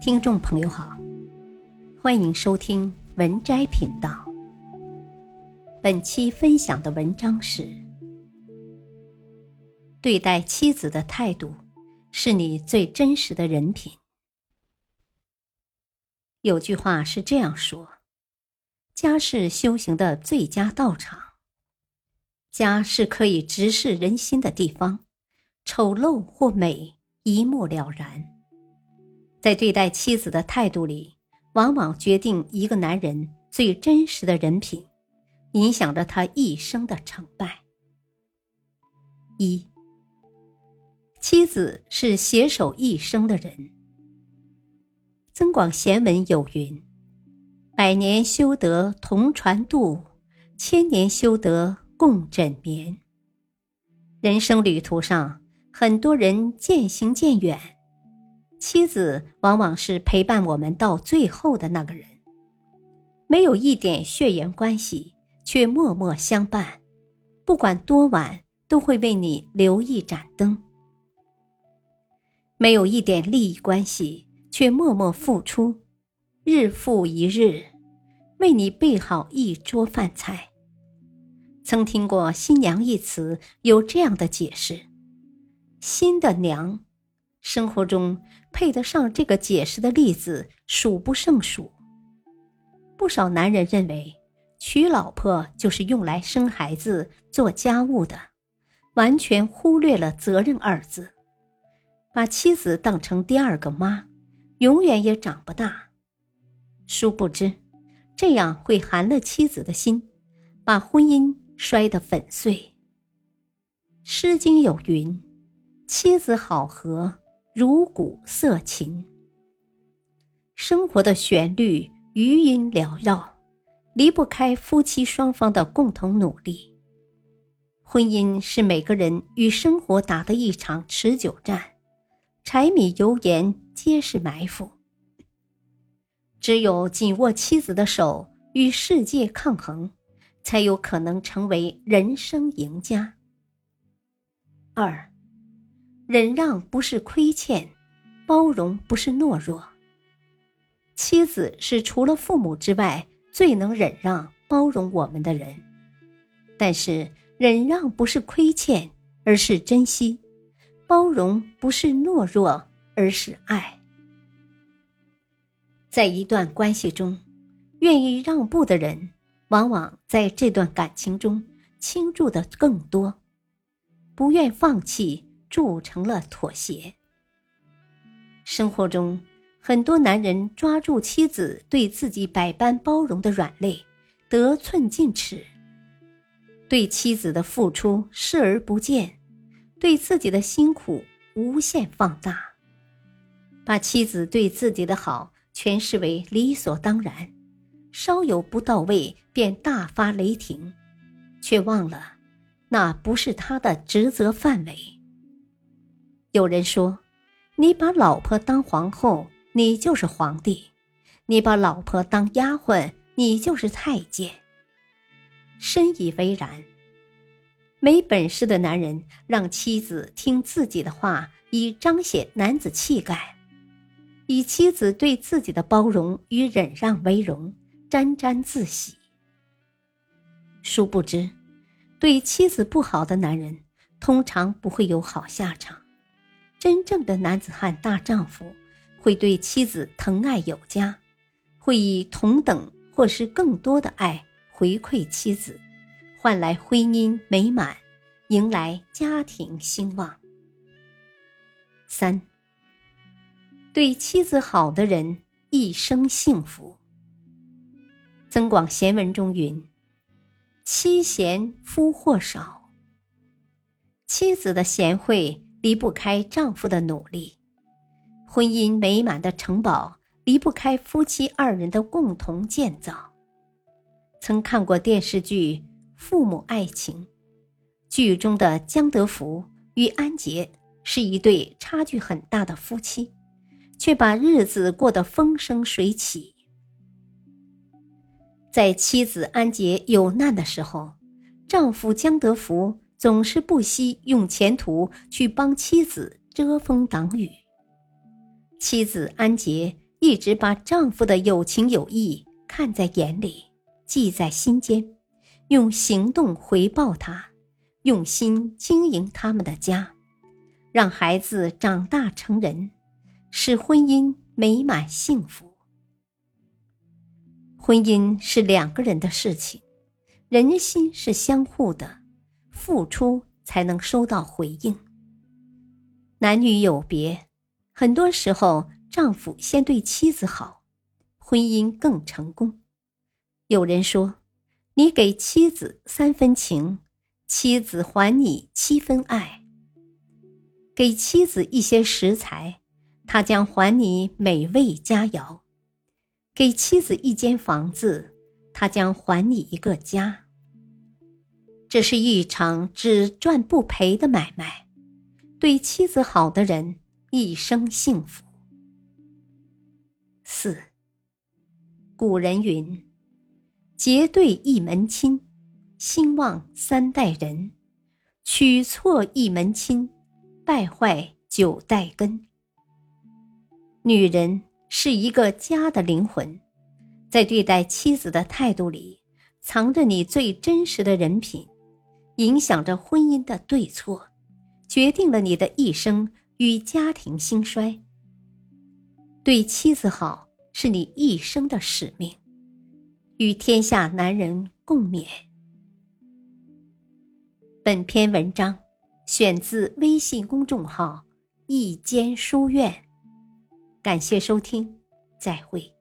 听众朋友好，欢迎收听文摘频道。本期分享的文章是：对待妻子的态度，是你最真实的人品。有句话是这样说：“家是修行的最佳道场。”家是可以直视人心的地方，丑陋或美一目了然。在对待妻子的态度里，往往决定一个男人最真实的人品，影响着他一生的成败。一，妻子是携手一生的人。《增广贤文》有云：“百年修得同船渡，千年修得。”共枕眠。人生旅途上，很多人渐行渐远，妻子往往是陪伴我们到最后的那个人。没有一点血缘关系，却默默相伴，不管多晚都会为你留一盏灯。没有一点利益关系，却默默付出，日复一日，为你备好一桌饭菜。曾听过“新娘”一词有这样的解释：“新的娘”，生活中配得上这个解释的例子数不胜数。不少男人认为，娶老婆就是用来生孩子、做家务的，完全忽略了“责任”二字，把妻子当成第二个妈，永远也长不大。殊不知，这样会寒了妻子的心，把婚姻。摔得粉碎。《诗经》有云：“妻子好合，如鼓瑟琴。”生活的旋律余音缭绕，离不开夫妻双方的共同努力。婚姻是每个人与生活打的一场持久战，柴米油盐皆是埋伏。只有紧握妻子的手，与世界抗衡。才有可能成为人生赢家。二，忍让不是亏欠，包容不是懦弱。妻子是除了父母之外最能忍让、包容我们的人，但是忍让不是亏欠，而是珍惜；包容不是懦弱，而是爱。在一段关系中，愿意让步的人。往往在这段感情中倾注的更多，不愿放弃铸成了妥协。生活中，很多男人抓住妻子对自己百般包容的软肋，得寸进尺，对妻子的付出视而不见，对自己的辛苦无限放大，把妻子对自己的好诠释为理所当然。稍有不到位，便大发雷霆，却忘了那不是他的职责范围。有人说：“你把老婆当皇后，你就是皇帝；你把老婆当丫鬟，你就是太监。”深以为然。没本事的男人让妻子听自己的话，以彰显男子气概；以妻子对自己的包容与忍让为荣。沾沾自喜。殊不知，对妻子不好的男人，通常不会有好下场。真正的男子汉大丈夫，会对妻子疼爱有加，会以同等或是更多的爱回馈妻子，换来婚姻美满，迎来家庭兴旺。三，对妻子好的人，一生幸福。《增广贤文》中云：“妻贤夫祸少。”妻子的贤惠离不开丈夫的努力，婚姻美满的城堡离不开夫妻二人的共同建造。曾看过电视剧《父母爱情》，剧中的江德福与安杰是一对差距很大的夫妻，却把日子过得风生水起。在妻子安杰有难的时候，丈夫江德福总是不惜用前途去帮妻子遮风挡雨。妻子安杰一直把丈夫的有情有义看在眼里，记在心间，用行动回报他，用心经营他们的家，让孩子长大成人，使婚姻美满幸福。婚姻是两个人的事情，人心是相互的，付出才能收到回应。男女有别，很多时候。丈夫先对妻子好，婚姻更成功。有人说：“你给妻子三分情，妻子还你七分爱。给妻子一些食材，她将还你美味佳肴；给妻子一间房子，她将还你一个家。这是一场只赚不赔的买卖。对妻子好的人，一生幸福。”四。古人云：“结对一门亲，兴旺三代人；娶错一门亲，败坏九代根。”女人是一个家的灵魂，在对待妻子的态度里，藏着你最真实的人品，影响着婚姻的对错，决定了你的一生与家庭兴衰。对妻子好是你一生的使命，与天下男人共勉。本篇文章选自微信公众号“一间书院”，感谢收听，再会。